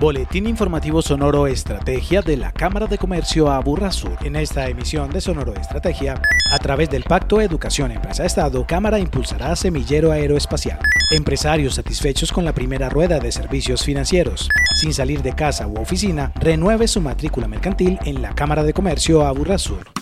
Boletín informativo Sonoro Estrategia de la Cámara de Comercio Aburra Sur. En esta emisión de Sonoro Estrategia, a través del Pacto Educación Empresa Estado, Cámara impulsará semillero aeroespacial. Empresarios satisfechos con la primera rueda de servicios financieros. Sin salir de casa u oficina, renueve su matrícula mercantil en la Cámara de Comercio Aburra Sur.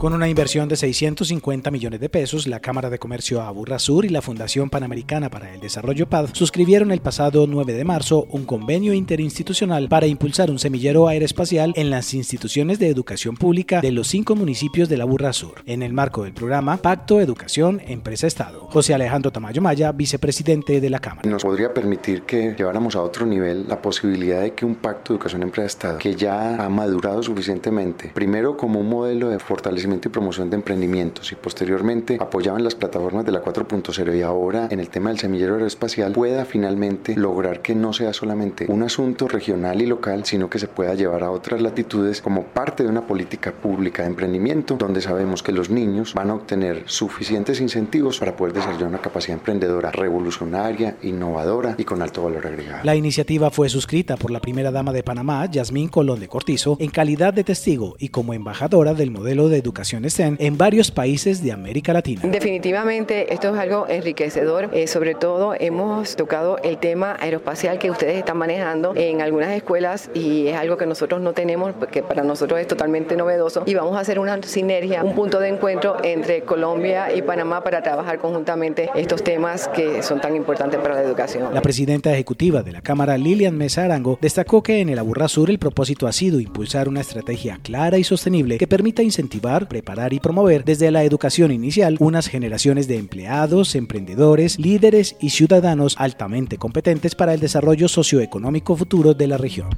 Con una inversión de 650 millones de pesos, la Cámara de Comercio Aburra Sur y la Fundación Panamericana para el Desarrollo PAD suscribieron el pasado 9 de marzo un convenio interinstitucional para impulsar un semillero aeroespacial en las instituciones de educación pública de los cinco municipios de la Aburra Sur, en el marco del programa Pacto Educación Empresa Estado. José Alejandro Tamayo Maya, vicepresidente de la Cámara. Nos podría permitir que lleváramos a otro nivel la posibilidad de que un Pacto Educación Empresa Estado, que ya ha madurado suficientemente, primero como un modelo de fortalecimiento y promoción de emprendimientos y posteriormente apoyaban las plataformas de la 4.0 y ahora en el tema del semillero aeroespacial pueda finalmente lograr que no sea solamente un asunto regional y local, sino que se pueda llevar a otras latitudes como parte de una política pública de emprendimiento donde sabemos que los niños van a obtener suficientes incentivos para poder desarrollar una capacidad emprendedora revolucionaria, innovadora y con alto valor agregado. La iniciativa fue suscrita por la primera dama de Panamá, Yasmín Colón de Cortizo, en calidad de testigo y como embajadora del modelo de educación STEM en varios países de América Latina. Definitivamente esto es algo enriquecedor, eh, sobre todo hemos tocado el tema aeroespacial que ustedes están manejando en algunas escuelas y es algo que nosotros no tenemos, que para nosotros es totalmente novedoso y vamos a hacer una sinergia, un punto de encuentro entre Colombia y Panamá para trabajar conjuntamente estos temas que son tan importantes para la educación. La presidenta ejecutiva de la Cámara, Lilian Mesa Arango, destacó que en el Aburra Sur el propósito ha sido impulsar una estrategia clara y sostenible que permita incentivar, preparar y promover desde la educación inicial unas generaciones de empleados, emprendedores, líderes y ciudadanos altamente competentes para el desarrollo socioeconómico futuro de la región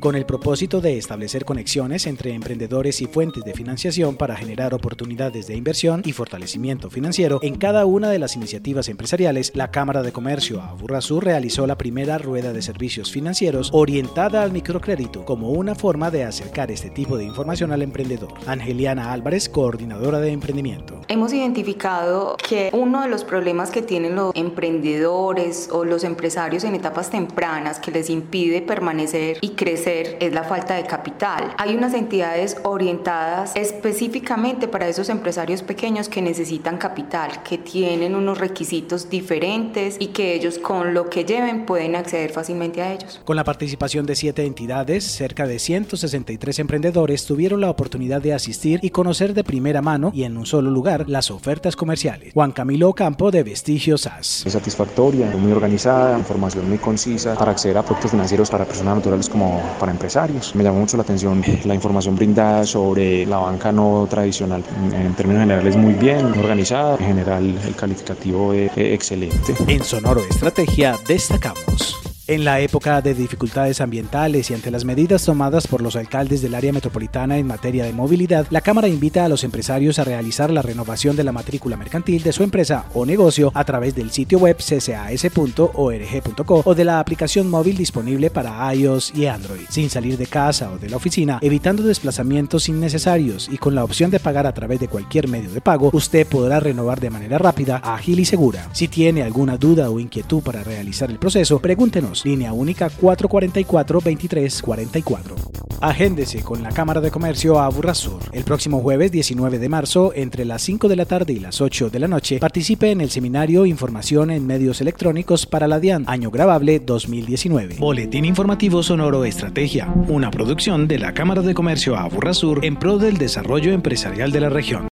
con el propósito de establecer conexiones entre emprendedores y fuentes de financiación para generar oportunidades de inversión y fortalecimiento financiero en cada una de las iniciativas empresariales, la Cámara de Comercio Aburrasur realizó la primera rueda de servicios financieros orientada al microcrédito como una forma de acercar este tipo de información al emprendedor. Angeliana Álvarez, coordinadora de emprendimiento. Hemos identificado que uno de los problemas que tienen los emprendedores o los empresarios en etapas tempranas que les impide permanecer y crecer es la falta de capital. Hay unas entidades orientadas específicamente para esos empresarios pequeños que necesitan capital, que tienen unos requisitos diferentes y que ellos con lo que lleven pueden acceder fácilmente a ellos. Con la participación de siete entidades, cerca de 163 emprendedores tuvieron la oportunidad de asistir y conocer de primera mano y en un solo lugar las ofertas comerciales. Juan Camilo Campo de Vestigios SAS. Es satisfactoria, muy organizada, información muy concisa para acceder a productos financieros para personas naturales como para empresarios. Me llamó mucho la atención la información brindada sobre la banca no tradicional. En términos generales muy bien organizada, en general el calificativo es excelente. En Sonoro Estrategia destacamos. En la época de dificultades ambientales y ante las medidas tomadas por los alcaldes del área metropolitana en materia de movilidad, la Cámara invita a los empresarios a realizar la renovación de la matrícula mercantil de su empresa o negocio a través del sitio web ccas.org.co o de la aplicación móvil disponible para iOS y Android, sin salir de casa o de la oficina, evitando desplazamientos innecesarios y con la opción de pagar a través de cualquier medio de pago, usted podrá renovar de manera rápida, ágil y segura. Si tiene alguna duda o inquietud para realizar el proceso, pregúntenos línea única 444-2344. Agéndese con la Cámara de Comercio a Burrasur. El próximo jueves 19 de marzo, entre las 5 de la tarde y las 8 de la noche, participe en el seminario Información en Medios Electrónicos para la DIAN, año grabable 2019. Boletín Informativo Sonoro Estrategia, una producción de la Cámara de Comercio a Burrasur en pro del desarrollo empresarial de la región.